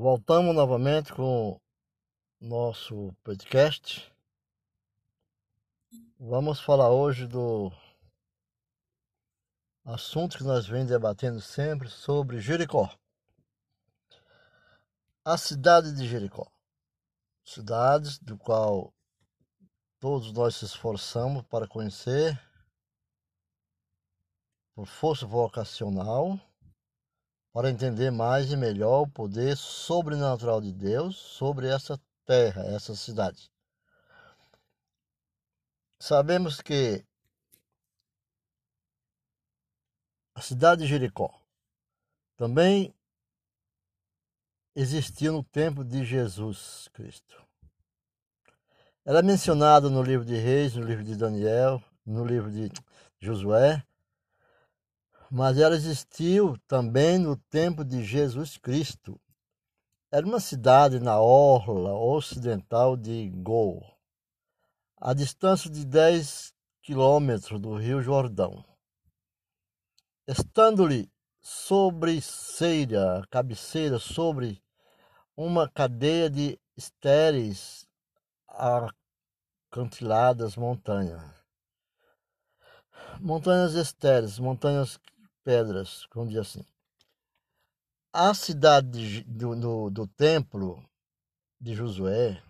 Voltamos novamente com nosso podcast. Vamos falar hoje do assunto que nós vem debatendo sempre sobre Jericó. A cidade de Jericó. Cidades do qual todos nós se esforçamos para conhecer por força vocacional para entender mais e melhor o poder sobrenatural de Deus sobre essa terra, essa cidade. Sabemos que a cidade de Jericó também existiu no tempo de Jesus Cristo. Ela é mencionada no livro de Reis, no livro de Daniel, no livro de Josué, mas ela existiu também no tempo de Jesus Cristo. Era uma cidade na orla ocidental de Gol, a distância de 10 quilômetros do Rio Jordão. Estando-lhe sobre ceira, cabeceira sobre uma cadeia de estéreis acantiladas montanhas. Montanhas estéreis, montanhas pedras, vamos dizer assim. A cidade do, do, do templo de Josué,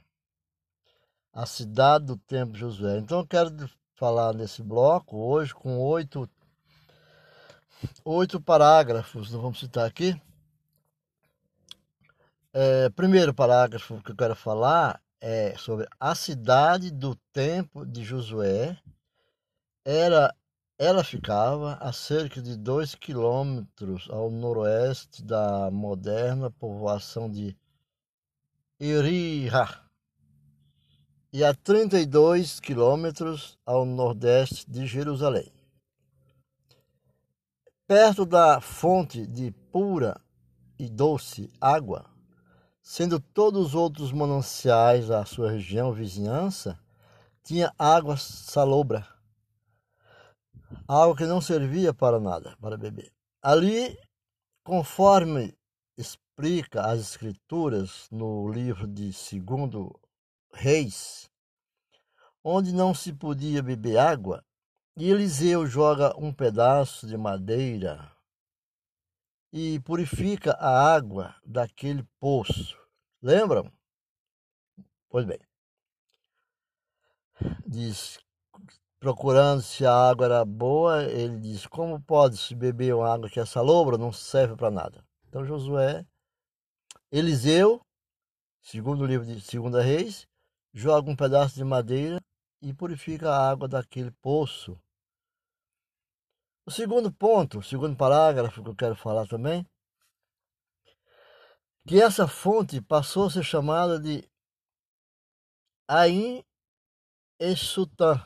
a cidade do templo de Josué. Então eu quero falar nesse bloco hoje com oito, oito parágrafos, não vamos citar aqui. É, primeiro parágrafo que eu quero falar é sobre a cidade do templo de Josué era ela ficava a cerca de dois quilômetros ao noroeste da moderna povoação de Iriha e a 32 quilômetros ao nordeste de Jerusalém. Perto da fonte de pura e doce água, sendo todos os outros mananciais da sua região vizinhança, tinha água salobra algo que não servia para nada, para beber. Ali, conforme explica as escrituras no livro de Segundo Reis, onde não se podia beber água, Eliseu joga um pedaço de madeira e purifica a água daquele poço. Lembram? Pois bem. Diz procurando se a água era boa, ele diz: Como pode-se beber uma água que é salobra? Não serve para nada. Então Josué, Eliseu, segundo o livro de Segunda Reis, joga um pedaço de madeira e purifica a água daquele poço. O segundo ponto, o segundo parágrafo que eu quero falar também, que essa fonte passou a ser chamada de Ain Esutã,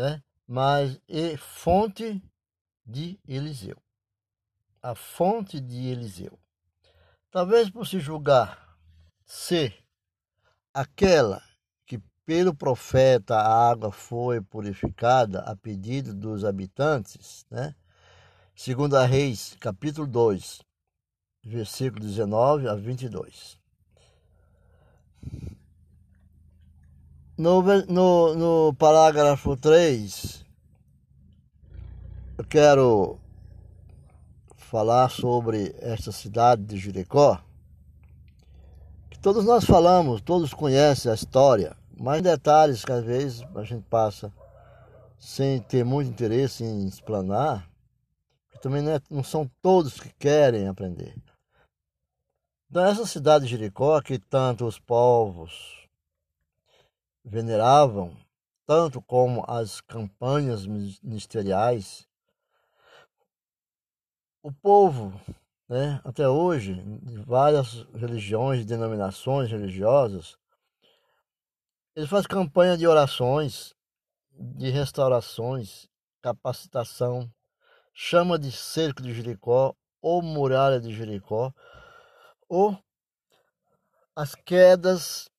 né? mas e fonte de Eliseu. A fonte de Eliseu. Talvez por se julgar ser aquela que pelo profeta a água foi purificada a pedido dos habitantes, né? Segundo a Reis, capítulo 2, versículo 19 a 22. No, no, no parágrafo 3, eu quero falar sobre esta cidade de Jericó, que todos nós falamos, todos conhecem a história, mas detalhes que às vezes a gente passa sem ter muito interesse em explanar, também não, é, não são todos que querem aprender. Então, essa cidade de Jericó, que tanto os povos veneravam, tanto como as campanhas ministeriais. O povo, né, até hoje, de várias religiões, denominações religiosas, ele faz campanha de orações, de restaurações, capacitação, chama de cerco de Jericó, ou muralha de Jericó, ou as quedas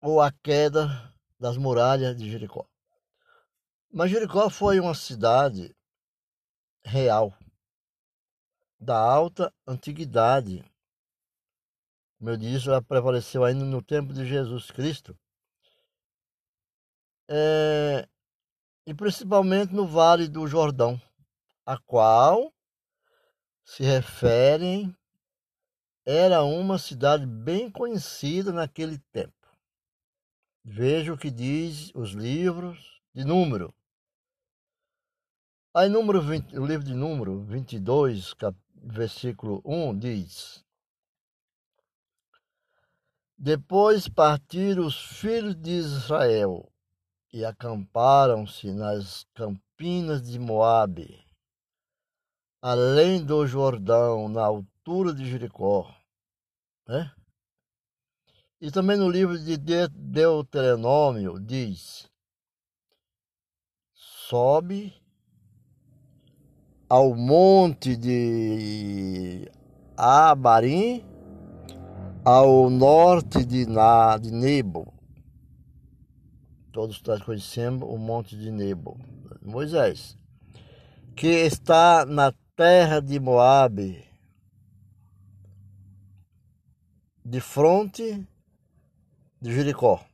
ou a queda das muralhas de Jericó. Mas Jericó foi uma cidade real da alta antiguidade Como eu disse, ela prevaleceu ainda no tempo de Jesus Cristo. É, e principalmente no Vale do Jordão, a qual se referem era uma cidade bem conhecida naquele tempo. Veja o que diz os livros de número. Aí, número 20, o livro de número 22, cap, versículo 1, diz: Depois partiram os filhos de Israel e acamparam-se nas campinas de Moabe, além do Jordão, na altura de Jericó. Né? E também no livro de Deuteronômio diz: sobe ao monte de Abarim, ao norte de, Na, de Nebo. Todos nós conhecemos o monte de Nebo. Moisés, que está na terra de Moabe, de fronte de Jericó,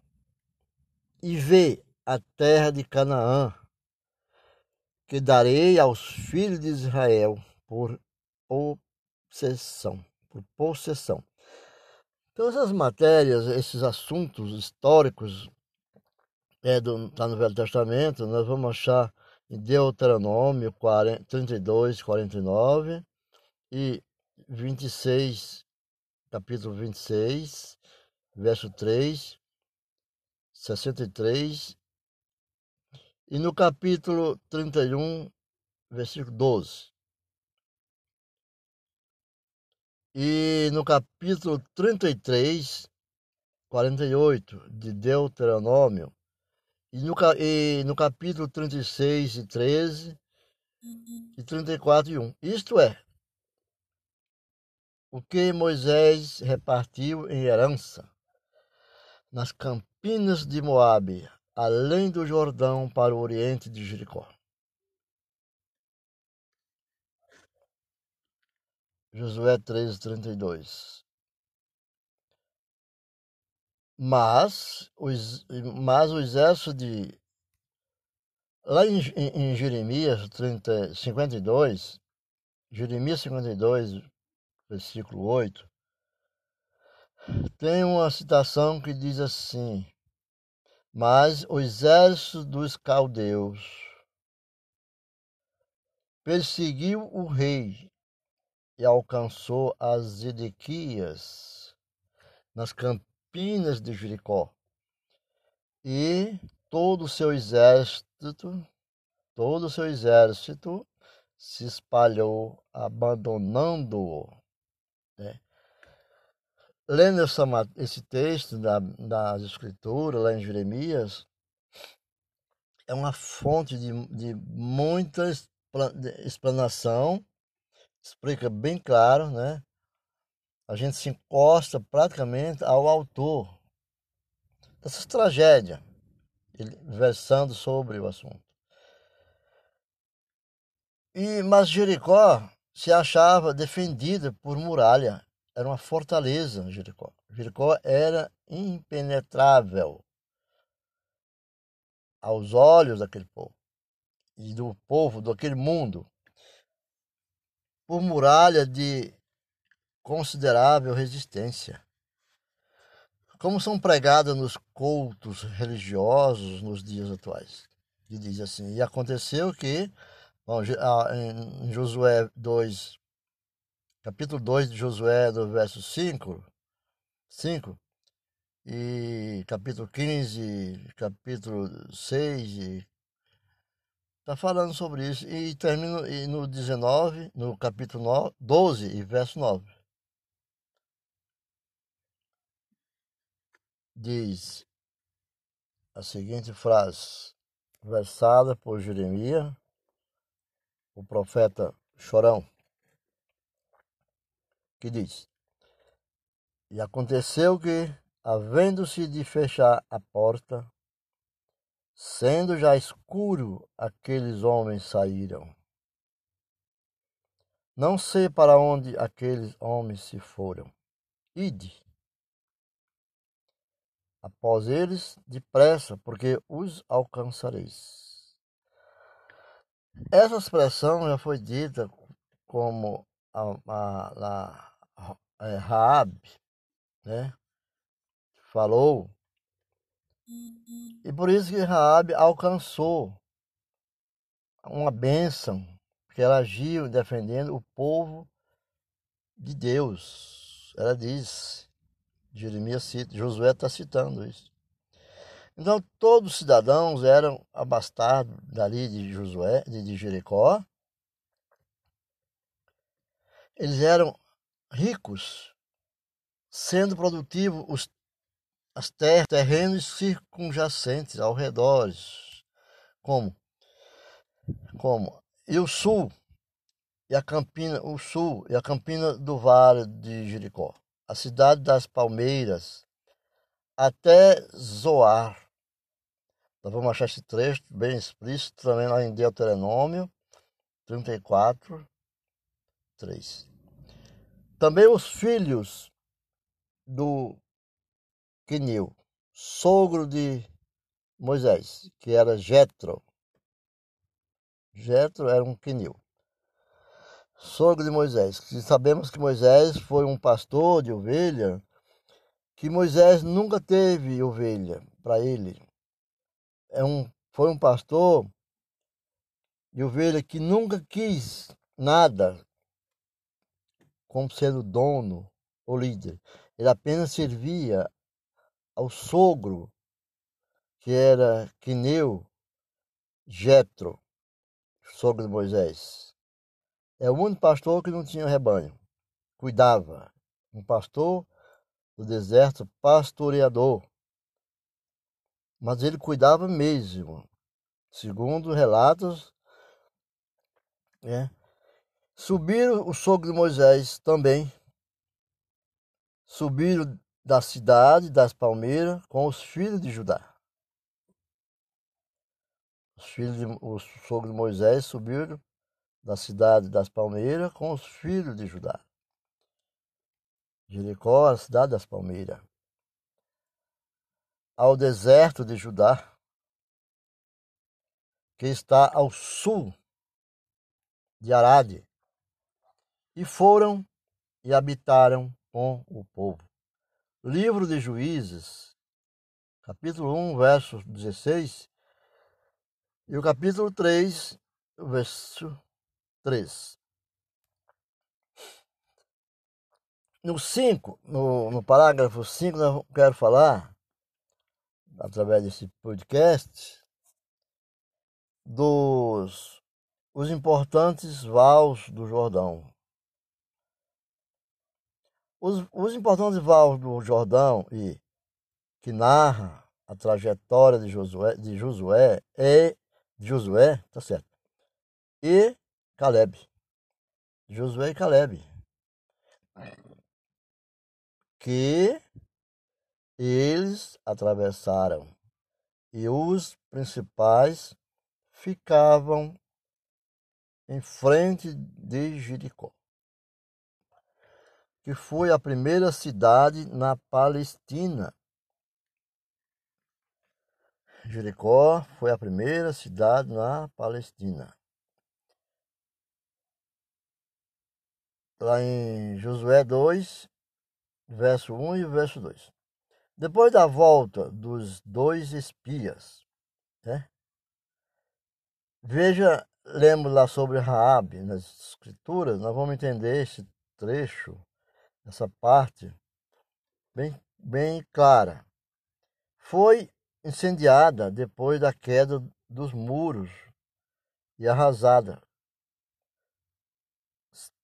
e vê a terra de Canaã, que darei aos filhos de Israel por possessão, por possessão. Então essas matérias, esses assuntos históricos, é do, tá no Velho Testamento, nós vamos achar em Deuteronômio 40, 32, 49 e 26, capítulo 26, verso 3, 63 e no capítulo 31, versículo 12. E no capítulo 33, 48 de Deuteronômio, e no, e no capítulo 36 e 13, e 34 e 1. Isto é, o que Moisés repartiu em herança nas campinas de Moabe, além do Jordão para o oriente de Jericó. Josué 13:32. Mas, os, mas o exército de. Lá em, em, em Jeremias 30, 52, Jeremias 52, versículo 8, tem uma citação que diz assim: mas o exército dos caldeus perseguiu o rei e alcançou as Edequias nas campinas de Jericó. E todo o seu exército, todo o seu exército se espalhou, abandonando-o. Né? Lendo essa, esse texto da, das escrituras lá em Jeremias, é uma fonte de, de muita explanação, explica bem claro, né? A gente se encosta praticamente ao autor dessas tragédias, versando sobre o assunto. E, mas Jericó se achava defendida por muralha era uma fortaleza Jericó. Jericó era impenetrável aos olhos daquele povo e do povo daquele mundo por muralha de considerável resistência. Como são pregadas nos cultos religiosos nos dias atuais. E diz assim: E aconteceu que, bom, em Josué 2, capítulo 2 de Josué, do verso 5, 5 e capítulo 15, capítulo 6, está falando sobre isso. E termina e no 19, no capítulo 9, 12 e verso 9. Diz a seguinte frase, versada por Jeremias, o profeta chorão que diz: E aconteceu que, havendo-se de fechar a porta, sendo já escuro, aqueles homens saíram. Não sei para onde aqueles homens se foram. Ide, após eles depressa, porque os alcançareis. Essa expressão já foi dita como a, a, a, a é, Raab, né? Falou. E por isso que Raab alcançou uma bênção, porque ela agiu defendendo o povo de Deus. Ela diz, Jeremias cita, Josué está citando isso. Então todos os cidadãos eram abastados dali de Josué, de Jericó. Eles eram ricos, sendo produtivos os, as terras, terrenos circunjacentes ao redor, como? Como? E o sul e a Campina, o sul e a Campina do Vale de Jericó, a cidade das Palmeiras, até Zoar. Nós vamos achar esse trecho bem explícito também lá em Deuteronômio 34, 3. Também os filhos do Quinil, sogro de Moisés, que era Jetro. Jetro era um Quinil sogro de Moisés. Sabemos que Moisés foi um pastor de ovelha, que Moisés nunca teve ovelha para ele. É um, foi um pastor de ovelha que nunca quis nada como sendo dono ou líder. Ele apenas servia ao sogro, que era Quineu Jetro, sogro de Moisés. É o único pastor que não tinha rebanho. Cuidava. Um pastor do deserto, pastoreador. Mas ele cuidava mesmo. Segundo relatos, né? Subiram o sogro de Moisés também. Subiram da cidade das palmeiras com os filhos de Judá. Os filhos de, o sogro de Moisés subiram da cidade das palmeiras com os filhos de Judá. Jericó, a cidade das palmeiras. Ao deserto de Judá, que está ao sul de Arade, e foram e habitaram com o povo. Livro de Juízes, capítulo 1, verso 16, e o capítulo 3, verso 3. No 5, no, no parágrafo 5, eu quero falar, através desse podcast, dos os importantes vals do Jordão. Os, os importantes vals do Jordão e que narra a trajetória de Josué, de Josué é de Josué, tá certo. E Caleb. Josué e Caleb. Que eles atravessaram e os principais ficavam em frente de Jericó, que foi a primeira cidade na Palestina. Jericó foi a primeira cidade na Palestina. lá em Josué 2, verso 1 e verso 2. Depois da volta dos dois espias, né? Veja, lembro lá sobre Raab nas escrituras, nós vamos entender esse trecho, essa parte bem, bem clara. Foi incendiada depois da queda dos muros e arrasada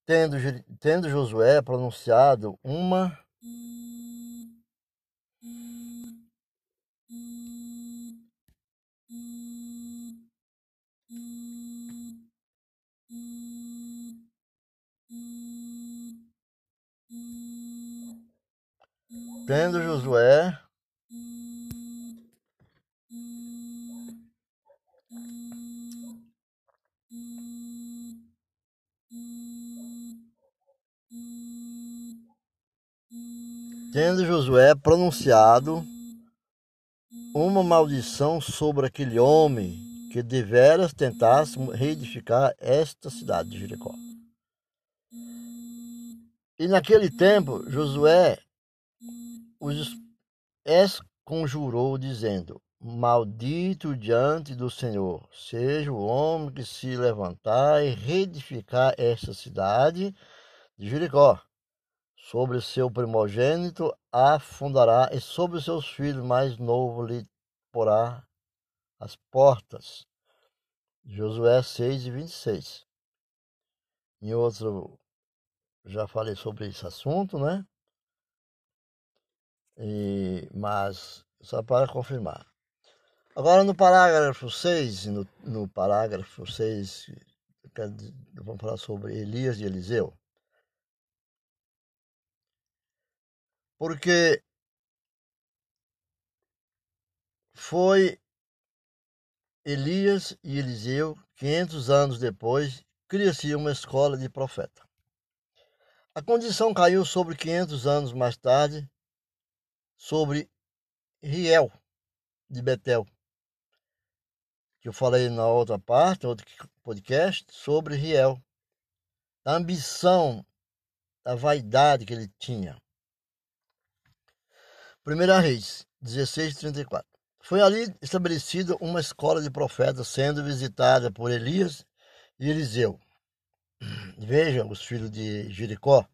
tendo, tendo Josué pronunciado uma tendo Josué tendo Josué pronunciado uma maldição sobre aquele homem que deveras tentasse reedificar esta cidade de Jericó. E naquele tempo, Josué os conjurou, dizendo: Maldito diante do Senhor seja o homem que se levantar e reedificar esta cidade de Jericó. Sobre seu primogênito a fundará, e sobre seus filhos mais novos lhe porá as portas. Josué 6 e 26. Em outro, já falei sobre esse assunto, né? E, mas, só para confirmar. Agora, no parágrafo 6, no, no parágrafo 6, vamos falar sobre Elias e Eliseu. Porque foi Elias e Eliseu, 500 anos depois, cria-se uma escola de profeta. A condição caiu sobre 500 anos mais tarde, sobre Riel de Betel, que eu falei na outra parte, outro podcast, sobre Riel, a ambição, a vaidade que ele tinha. Primeira Reis, 1634. Foi ali estabelecida uma escola de profetas, sendo visitada por Elias e Eliseu. Vejam os filhos de Jericó,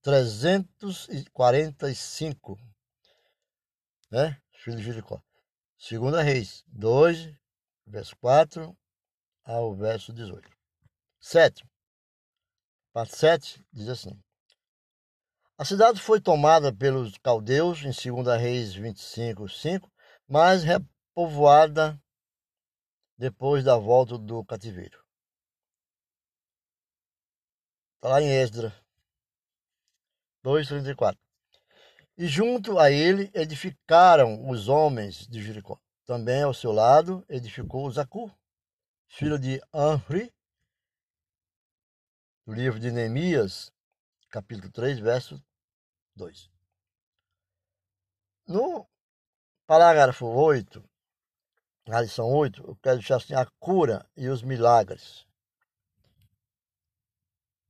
345, né? Filhos de Jericó. Segunda Reis, 2, verso 4 ao verso 18. 7. Parte 7 diz assim: A cidade foi tomada pelos caldeus em 2 Reis 25, 5, mas repovoada depois da volta do cativeiro. Está lá em Esdra 2,34. E junto a ele edificaram os homens de Jericó. Também ao seu lado edificou Zacu, filho de Anri, do livro de Neemias, capítulo 3, verso 2. No parágrafo 8, na lição 8, eu quero deixar assim a cura e os milagres.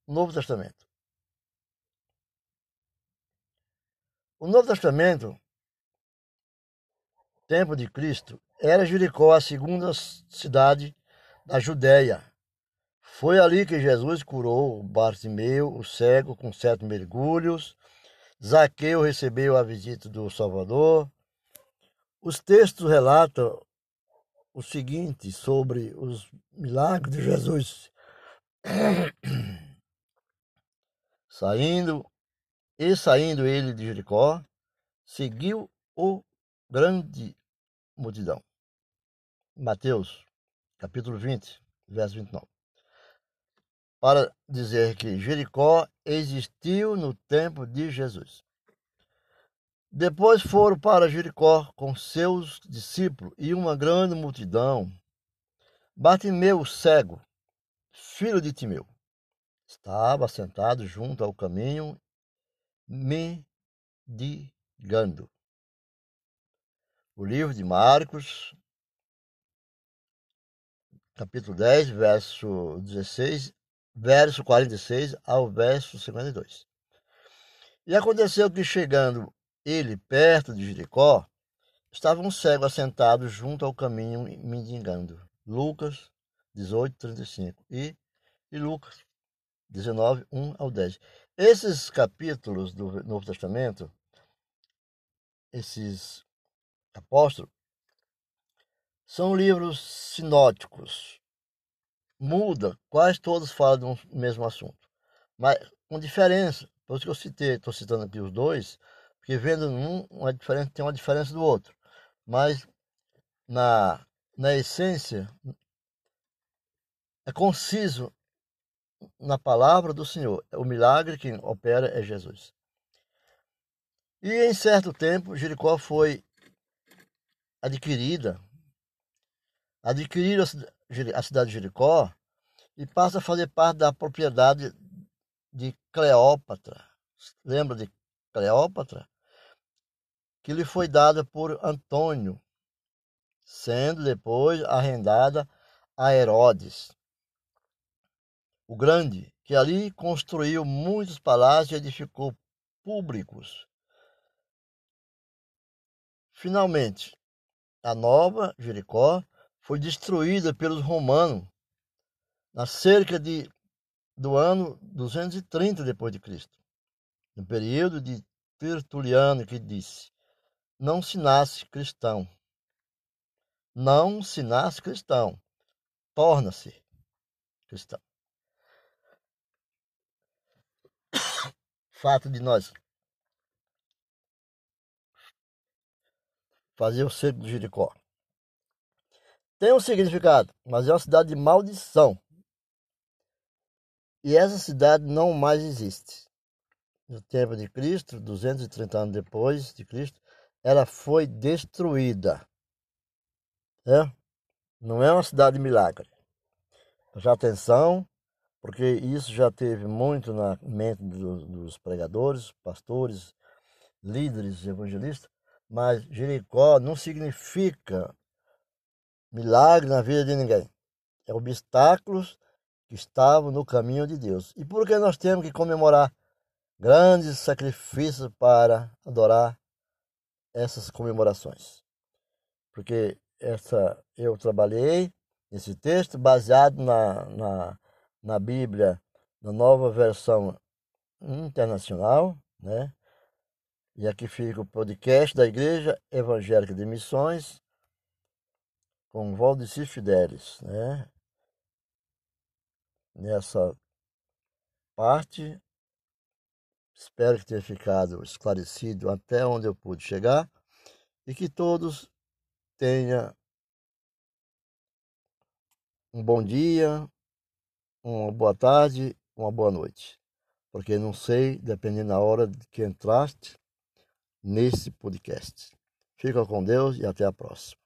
Novo Testamento. O Novo Testamento tempo de Cristo, era Jericó a segunda cidade da Judéia. Foi ali que Jesus curou Bartimeu, o cego, com sete mergulhos. Zaqueu recebeu a visita do Salvador. Os textos relatam o seguinte sobre os milagres de Jesus. saindo e saindo ele de Jericó, seguiu o grande multidão. Mateus, capítulo 20, verso 29. Para dizer que Jericó existiu no tempo de Jesus. Depois foram para Jericó com seus discípulos e uma grande multidão. Bartimeu, cego, filho de Timeu, estava sentado junto ao caminho, mendigando o livro de Marcos, capítulo 10, verso 16, verso 46 ao verso 52. E aconteceu que, chegando ele perto de Jericó, estava um cego assentado junto ao caminho, mendigando. Lucas 18, 35 e, e Lucas 19, 1 ao 10. Esses capítulos do Novo Testamento, esses apóstolo, são livros sinóticos. Muda, quase todos falam do mesmo assunto, mas com diferença. Por isso que eu citei, estou citando aqui os dois, porque vendo um, uma diferença, tem uma diferença do outro. Mas na, na essência, é conciso na palavra do Senhor. O milagre que opera é Jesus. E em certo tempo, Jericó foi adquirida, adquiriram a cidade de Jericó e passa a fazer parte da propriedade de Cleópatra. Lembra de Cleópatra? Que lhe foi dada por Antônio sendo depois arrendada a Herodes o Grande, que ali construiu muitos palácios e edificou públicos. Finalmente, a nova Jericó foi destruída pelos romanos na cerca de do ano 230 depois de Cristo, no período de Tertuliano que disse: Não se nasce cristão. Não se nasce cristão. Torna-se cristão. Fato de nós fazer o cerco de Jericó. Tem um significado, mas é uma cidade de maldição. E essa cidade não mais existe. No tempo de Cristo, 230 anos depois de Cristo, ela foi destruída. É? Não é uma cidade de milagre. Preste atenção, porque isso já teve muito na mente dos, dos pregadores, pastores, líderes evangelistas, mas Jericó não significa milagre na vida de ninguém. É obstáculos que estavam no caminho de Deus. E por que nós temos que comemorar grandes sacrifícios para adorar essas comemorações? Porque essa eu trabalhei esse texto baseado na, na, na Bíblia, na nova versão internacional, né? E aqui fica o podcast da Igreja Evangélica de Missões com Valdeci Fidelis, né? Nessa parte, espero que tenha ficado esclarecido até onde eu pude chegar e que todos tenham um bom dia, uma boa tarde, uma boa noite. Porque não sei, dependendo da hora que entraste nesse podcast. Fica com Deus e até a próxima.